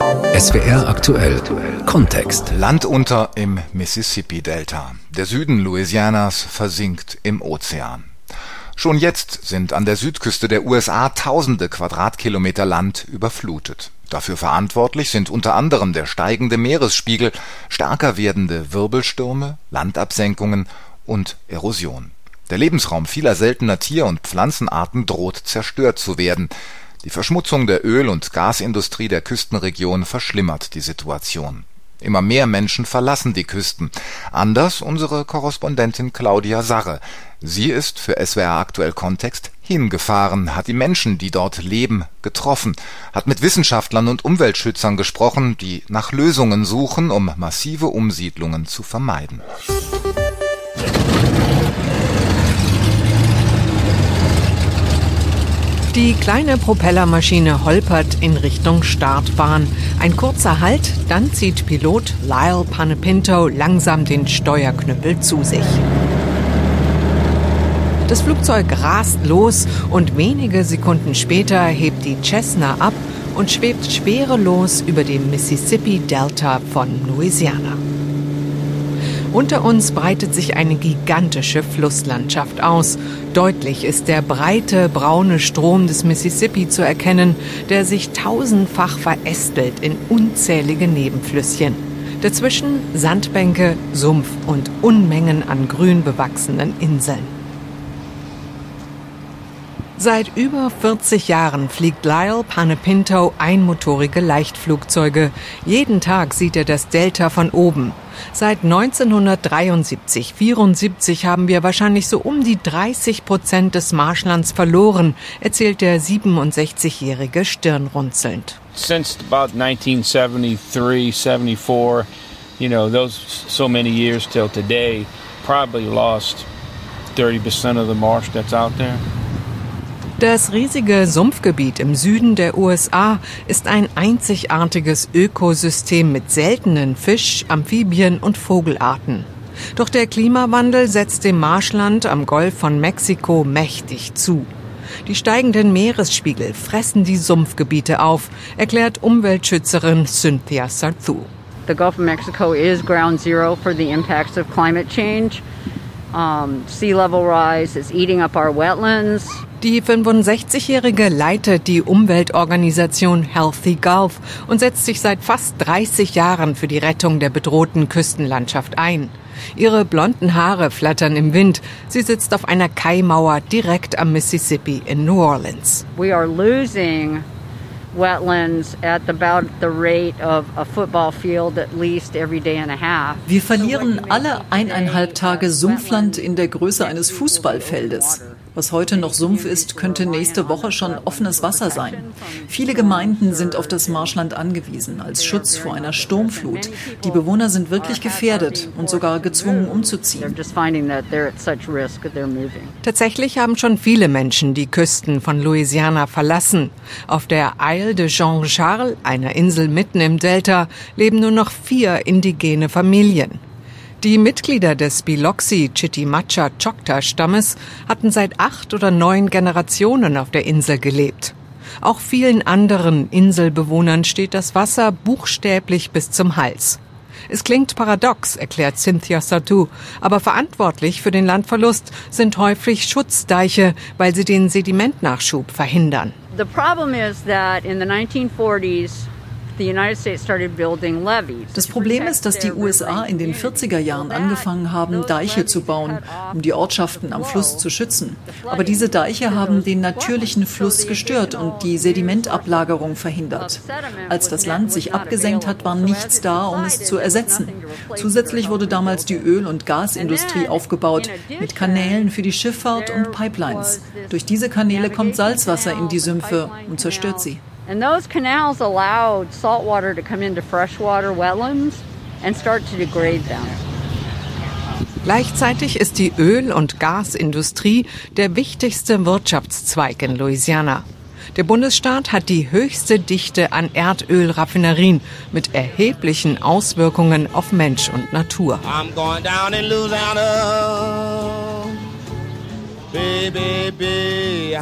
SWR aktuell Kontext. Land unter im Mississippi-Delta. Der Süden Louisianas versinkt im Ozean. Schon jetzt sind an der Südküste der USA tausende Quadratkilometer Land überflutet. Dafür verantwortlich sind unter anderem der steigende Meeresspiegel, stärker werdende Wirbelstürme, Landabsenkungen und Erosion. Der Lebensraum vieler seltener Tier- und Pflanzenarten droht zerstört zu werden. Die Verschmutzung der Öl- und Gasindustrie der Küstenregion verschlimmert die Situation. Immer mehr Menschen verlassen die Küsten. Anders unsere Korrespondentin Claudia Sarre. Sie ist für SWR aktuell Kontext hingefahren, hat die Menschen, die dort leben, getroffen, hat mit Wissenschaftlern und Umweltschützern gesprochen, die nach Lösungen suchen, um massive Umsiedlungen zu vermeiden. Die kleine Propellermaschine holpert in Richtung Startbahn. Ein kurzer Halt, dann zieht Pilot Lyle Panepinto langsam den Steuerknüppel zu sich. Das Flugzeug rast los und wenige Sekunden später hebt die Cessna ab und schwebt schwerelos über dem Mississippi Delta von Louisiana. Unter uns breitet sich eine gigantische Flusslandschaft aus. Deutlich ist der breite, braune Strom des Mississippi zu erkennen, der sich tausendfach verästelt in unzählige Nebenflüsschen. Dazwischen Sandbänke, Sumpf und Unmengen an grün bewachsenen Inseln. Seit über 40 Jahren fliegt Lyle Panepinto einmotorige Leichtflugzeuge. Jeden Tag sieht er das Delta von oben. Seit 1973, 74 haben wir wahrscheinlich so um die 30 Prozent des Marschlands verloren, erzählt der 67-jährige stirnrunzelnd. Since about 1973, 74, you know, those so many years till today, probably lost 30% of the marsh that's out there. Das riesige Sumpfgebiet im Süden der USA ist ein einzigartiges Ökosystem mit seltenen Fisch-, Amphibien- und Vogelarten. Doch der Klimawandel setzt dem Marschland am Golf von Mexiko mächtig zu. Die steigenden Meeresspiegel fressen die Sumpfgebiete auf, erklärt Umweltschützerin Cynthia Sarthu. The Gulf of Mexico is ground zero for the impacts of climate change. Um, sea level rise is eating up our wetlands. Die 65-Jährige leitet die Umweltorganisation Healthy Gulf und setzt sich seit fast 30 Jahren für die Rettung der bedrohten Küstenlandschaft ein. Ihre blonden Haare flattern im Wind. Sie sitzt auf einer Kaimauer direkt am Mississippi in New Orleans. We are losing wetlands at about the rate of a football field at least every day and a half. Wir verlieren alle eineinhalb Tage Sumpfland in der Größe eines Fußballfeldes. Was heute noch Sumpf ist, könnte nächste Woche schon offenes Wasser sein. Viele Gemeinden sind auf das Marschland angewiesen als Schutz vor einer Sturmflut. Die Bewohner sind wirklich gefährdet und sogar gezwungen umzuziehen. Tatsächlich haben schon viele Menschen die Küsten von Louisiana verlassen. Auf der Isle de Jean-Charles, einer Insel mitten im Delta, leben nur noch vier indigene Familien. Die Mitglieder des Biloxi Chitimacha Choctaw Stammes hatten seit acht oder neun Generationen auf der Insel gelebt. Auch vielen anderen Inselbewohnern steht das Wasser buchstäblich bis zum Hals. Es klingt paradox, erklärt Cynthia Satu, aber verantwortlich für den Landverlust sind häufig Schutzdeiche, weil sie den Sedimentnachschub verhindern. The problem is that in the 1940s das Problem ist, dass die USA in den 40er Jahren angefangen haben, Deiche zu bauen, um die Ortschaften am Fluss zu schützen. Aber diese Deiche haben den natürlichen Fluss gestört und die Sedimentablagerung verhindert. Als das Land sich abgesenkt hat, war nichts da, um es zu ersetzen. Zusätzlich wurde damals die Öl- und Gasindustrie aufgebaut, mit Kanälen für die Schifffahrt und Pipelines. Durch diese Kanäle kommt Salzwasser in die Sümpfe und zerstört sie. And those canals allowed salt water to come into freshwater wetlands and start to degrade them. Gleichzeitig ist die Öl- und Gasindustrie der wichtigste Wirtschaftszweig in Louisiana. Der Bundesstaat hat die höchste Dichte an Erdölraffinerien mit erheblichen Auswirkungen auf Mensch und Natur. Baby,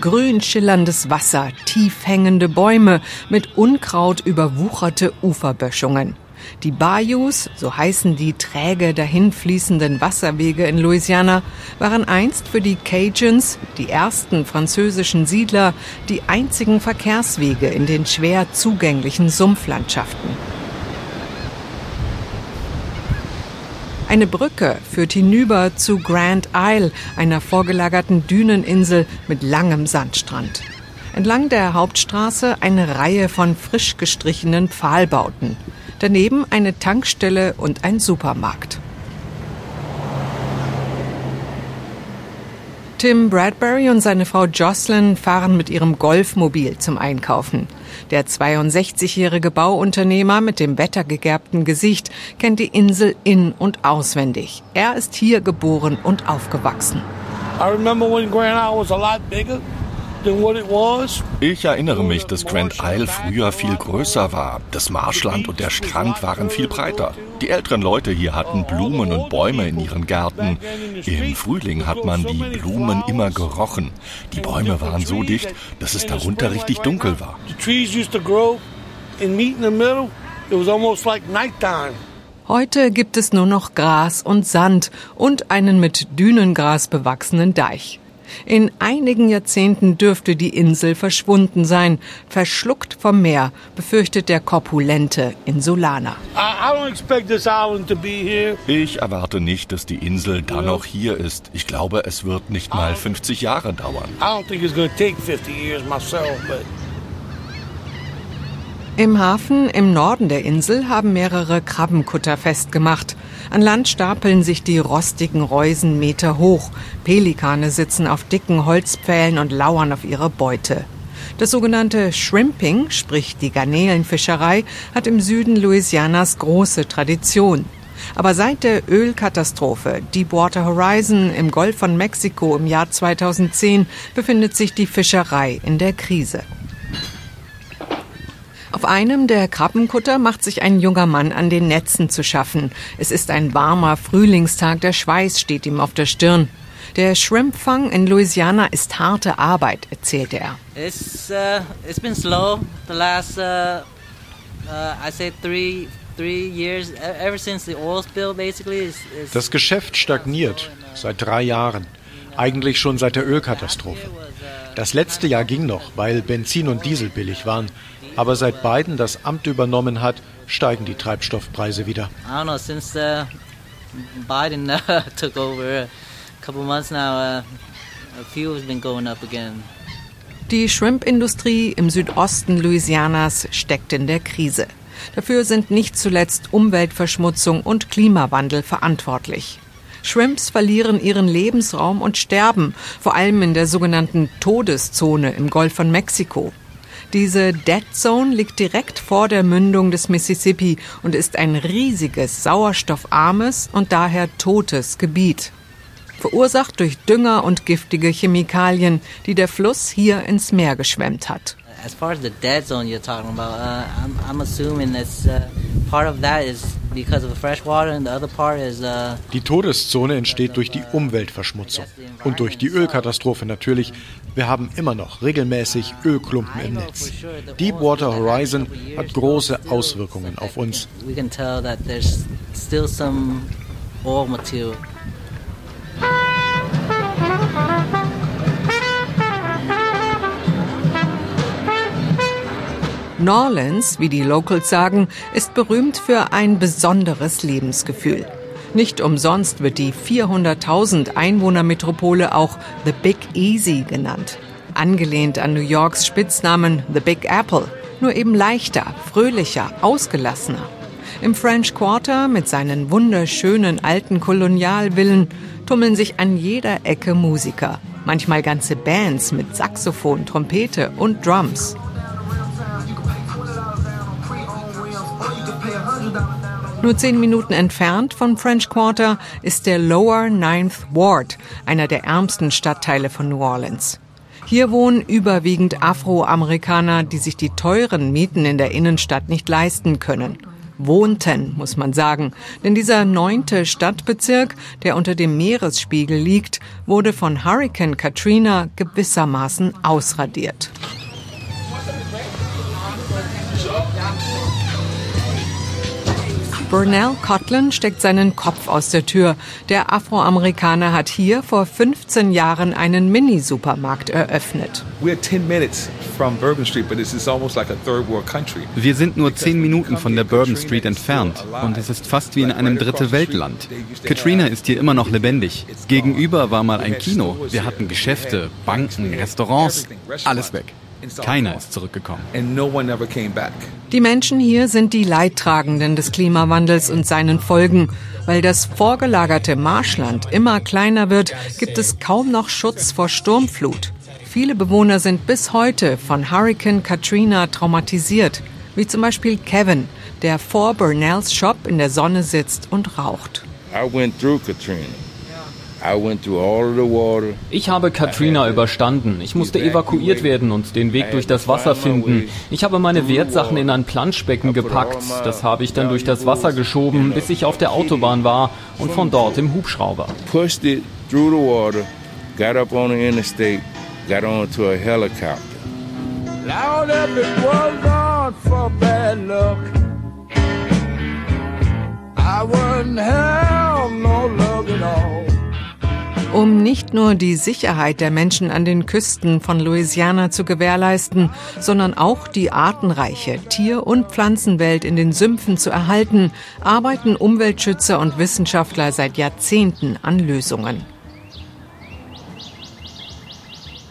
grün schillerndes Wasser, tief hängende Bäume mit Unkraut überwucherte Uferböschungen. Die Bayous, so heißen die träge dahinfließenden Wasserwege in Louisiana, waren einst für die Cajuns, die ersten französischen Siedler, die einzigen Verkehrswege in den schwer zugänglichen Sumpflandschaften. Eine Brücke führt hinüber zu Grand Isle, einer vorgelagerten Düneninsel mit langem Sandstrand. Entlang der Hauptstraße eine Reihe von frisch gestrichenen Pfahlbauten. Daneben eine Tankstelle und ein Supermarkt. Tim Bradbury und seine Frau Jocelyn fahren mit ihrem Golfmobil zum Einkaufen. Der 62-jährige Bauunternehmer mit dem wettergegerbten Gesicht kennt die Insel in- und auswendig. Er ist hier geboren und aufgewachsen. I remember when Grand Isle was a lot bigger. Ich erinnere mich, dass Grand Isle früher viel größer war. Das Marschland und der Strand waren viel breiter. Die älteren Leute hier hatten Blumen und Bäume in ihren Gärten. Im Frühling hat man die Blumen immer gerochen. Die Bäume waren so dicht, dass es darunter richtig dunkel war. Heute gibt es nur noch Gras und Sand und einen mit Dünengras bewachsenen Deich. In einigen Jahrzehnten dürfte die Insel verschwunden sein, verschluckt vom Meer, befürchtet der korpulente Insulaner. Ich erwarte nicht, dass die Insel dann noch hier ist. Ich glaube, es wird nicht mal 50 Jahre dauern. Im Hafen im Norden der Insel haben mehrere Krabbenkutter festgemacht. An Land stapeln sich die rostigen Reusen Meter hoch. Pelikane sitzen auf dicken Holzpfählen und lauern auf ihre Beute. Das sogenannte Shrimping, sprich die Garnelenfischerei, hat im Süden Louisianas große Tradition. Aber seit der Ölkatastrophe Deepwater Horizon im Golf von Mexiko im Jahr 2010 befindet sich die Fischerei in der Krise. Auf einem der Krabbenkutter macht sich ein junger Mann an den Netzen zu schaffen. Es ist ein warmer Frühlingstag, der Schweiß steht ihm auf der Stirn. Der Shrimpfang in Louisiana ist harte Arbeit, erzählt er. It's, uh, it's been slow the last, uh, uh, I say three, three years, e-, ever since the oil spill basically. Is, is das Geschäft stagniert seit drei Jahren, eigentlich schon seit der Ölkatastrophe. Das letzte Jahr ging noch, weil Benzin und Diesel billig waren. Aber seit Biden das Amt übernommen hat, steigen die Treibstoffpreise wieder. I don't know, since uh, Biden uh, took over a couple months now, uh, fuel's been going up again. Die Shrimp-Industrie im Südosten Louisianas steckt in der Krise. Dafür sind nicht zuletzt Umweltverschmutzung und Klimawandel verantwortlich. Shrimps verlieren ihren Lebensraum und sterben, vor allem in der sogenannten Todeszone im Golf von Mexiko. Diese Dead Zone liegt direkt vor der Mündung des Mississippi und ist ein riesiges, sauerstoffarmes und daher totes Gebiet. Verursacht durch Dünger und giftige Chemikalien, die der Fluss hier ins Meer geschwemmt hat. As far as the dead zone you're talking about, uh, I'm, I'm assuming that's uh, part of that is because of the fresh water and the other part is. Uh, die Todeszone entsteht durch die Umweltverschmutzung und durch die Ölkatastrophe natürlich. Wir haben immer noch regelmäßig Ölklumpen im Netz. Deepwater Horizon hat große Auswirkungen auf uns. We can tell that there's still some oil material Norlands, wie die Locals sagen, ist berühmt für ein besonderes Lebensgefühl. Nicht umsonst wird die 400.000 Einwohnermetropole auch The Big Easy genannt. Angelehnt an New Yorks Spitznamen The Big Apple. Nur eben leichter, fröhlicher, ausgelassener. Im French Quarter mit seinen wunderschönen alten Kolonialvillen tummeln sich an jeder Ecke Musiker. Manchmal ganze Bands mit Saxophon, Trompete und Drums. Nur zehn Minuten entfernt von French Quarter ist der Lower Ninth Ward, einer der ärmsten Stadtteile von New Orleans. Hier wohnen überwiegend Afroamerikaner, die sich die teuren Mieten in der Innenstadt nicht leisten können. wohnten, muss man sagen. Denn dieser neunte Stadtbezirk, der unter dem Meeresspiegel liegt, wurde von Hurricane Katrina gewissermaßen ausradiert. Burnell Cotlin steckt seinen Kopf aus der Tür. Der Afroamerikaner hat hier vor 15 Jahren einen Mini-Supermarkt eröffnet. Wir sind nur zehn Minuten von der Bourbon Street entfernt und es ist fast wie in einem Dritte Weltland. Katrina ist hier immer noch lebendig. Gegenüber war mal ein Kino. Wir hatten Geschäfte, Banken, Restaurants, alles weg. Keiner ist zurückgekommen. Die Menschen hier sind die Leidtragenden des Klimawandels und seinen Folgen. Weil das vorgelagerte Marschland immer kleiner wird, gibt es kaum noch Schutz vor Sturmflut. Viele Bewohner sind bis heute von Hurricane Katrina traumatisiert, wie zum Beispiel Kevin, der vor Burnells Shop in der Sonne sitzt und raucht. I went through Katrina. Ich habe Katrina überstanden. Ich musste evakuiert werden und den Weg durch das Wasser finden. Ich habe meine Wertsachen in ein Planschbecken gepackt. Das habe ich dann durch das Wasser geschoben, bis ich auf der Autobahn war und von dort im Hubschrauber. Pushed it through the water, got up on the interstate, got onto a helicopter. Loud if it was not for bad luck. I wouldn't have um nicht nur die Sicherheit der Menschen an den Küsten von Louisiana zu gewährleisten, sondern auch die artenreiche Tier- und Pflanzenwelt in den Sümpfen zu erhalten, arbeiten Umweltschützer und Wissenschaftler seit Jahrzehnten an Lösungen.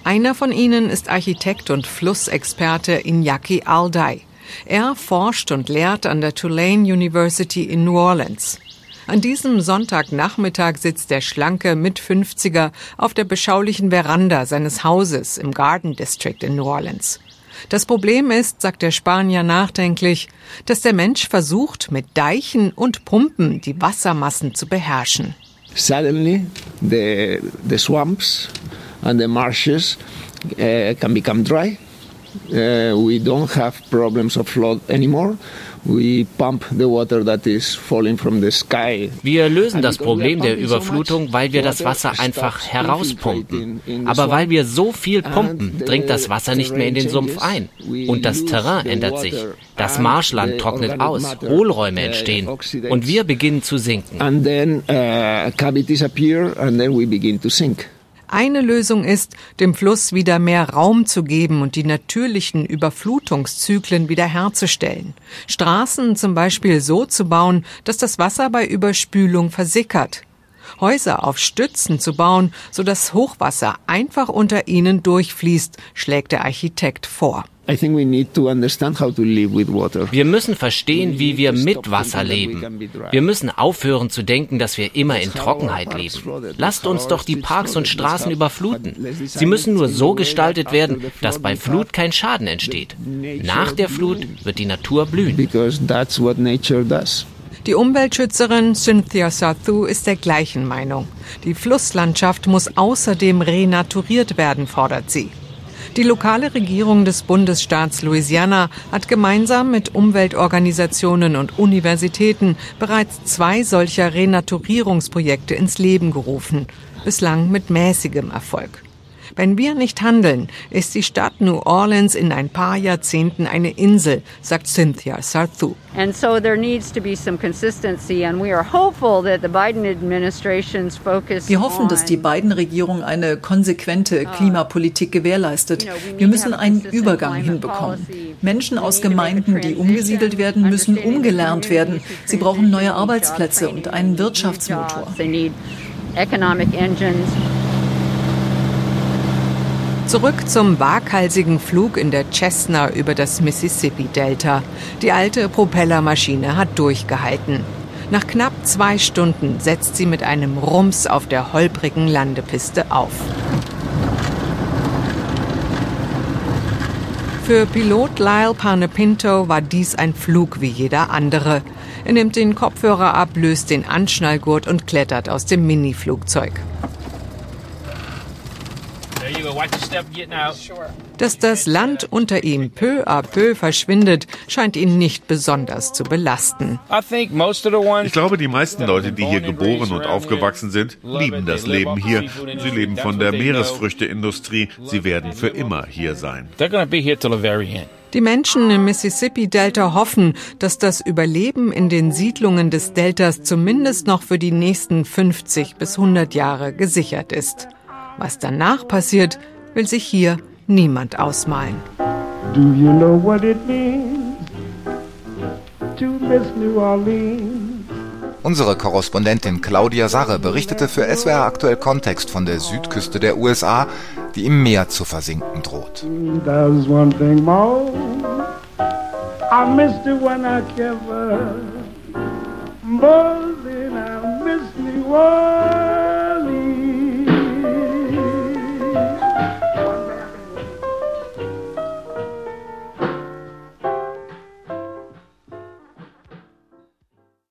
Einer von ihnen ist Architekt und Flussexperte Iñaki Alday. Er forscht und lehrt an der Tulane University in New Orleans. An diesem Sonntagnachmittag sitzt der schlanke Mit-50er auf der beschaulichen Veranda seines Hauses im Garden District in New Orleans. Das Problem ist, sagt der Spanier nachdenklich, dass der Mensch versucht, mit Deichen und Pumpen die Wassermassen zu beherrschen. Suddenly the, the swamps and the marshes uh, can become dry. Uh, we don't have problems of flood anymore. Wir lösen das Problem der Überflutung, weil wir das Wasser einfach herauspumpen. Aber weil wir so viel pumpen, dringt das Wasser nicht mehr in den Sumpf ein. Und das Terrain ändert sich. Das Marschland trocknet aus, Hohlräume entstehen und wir beginnen zu sinken. And then uh, cavities appear and then we begin to sink. Eine Lösung ist, dem Fluss wieder mehr Raum zu geben und die natürlichen Überflutungszyklen wiederherzustellen. Straßen zum Beispiel so zu bauen, dass das Wasser bei Überspülung versickert. Häuser auf Stützen zu bauen, sodass Hochwasser einfach unter ihnen durchfließt, schlägt der Architekt vor. Wir müssen verstehen, wie wir mit Wasser leben. Wir müssen aufhören zu denken, dass wir immer in Trockenheit leben. Lasst uns doch die Parks und Straßen überfluten. Sie müssen nur so gestaltet werden, dass bei Flut kein Schaden entsteht. Nach der Flut wird die Natur blühen. Die Umweltschützerin Cynthia Sarthu ist der gleichen Meinung. Die Flusslandschaft muss außerdem renaturiert werden, fordert sie. Die lokale Regierung des Bundesstaats Louisiana hat gemeinsam mit Umweltorganisationen und Universitäten bereits zwei solcher Renaturierungsprojekte ins Leben gerufen, bislang mit mäßigem Erfolg. Wenn wir nicht handeln, ist die Stadt New Orleans in ein paar Jahrzehnten eine Insel, sagt Cynthia Sarthu. And so there needs to be some consistency and we are hopeful that the Biden administration's focus Wir hoffen, dass die Biden-Regierung eine konsequente uh, Klimapolitik gewährleistet. Wir müssen einen Übergang hinbekommen. Menschen aus Gemeinden, die umgesiedelt werden, müssen umgelernt werden. Sie brauchen neue Arbeitsplätze und einen Wirtschaftsmotor. Economic engines. Zurück zum waghalsigen Flug in der Cessna über das Mississippi-Delta. Die alte Propellermaschine hat durchgehalten. Nach knapp zwei Stunden setzt sie mit einem Rums auf der holprigen Landepiste auf. Für Pilot Lyle Panepinto war dies ein Flug wie jeder andere. Er nimmt den Kopfhörer ab, löst den Anschnallgurt und klettert aus dem Mini-Flugzeug. Dass das Land unter ihm peu à peu verschwindet, scheint ihn nicht besonders zu belasten. Ich glaube, die meisten Leute, die hier geboren und aufgewachsen sind, lieben das Leben hier. Sie leben von der Meeresfrüchteindustrie. Sie werden für immer hier sein. Die Menschen im Mississippi-Delta hoffen, dass das Überleben in den Siedlungen des Deltas zumindest noch für die nächsten 50 bis 100 Jahre gesichert ist. Was danach passiert, will sich hier niemand ausmalen. Do you know what it means to miss New Orleans? Unsere Korrespondentin Claudia Sarre berichtete für SWR aktuell Kontext von der Südküste der USA, die im Meer zu versinken droht. More than I miss New Orleans.